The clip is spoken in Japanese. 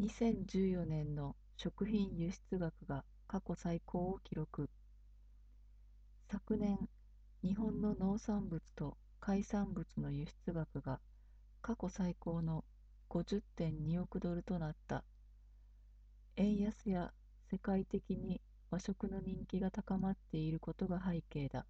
2014年の食品輸出額が過去最高を記録。昨年日本の農産物と海産物の輸出額が過去最高の50.2億ドルとなった。円安や世界的に和食の人気が高まっていることが背景だ。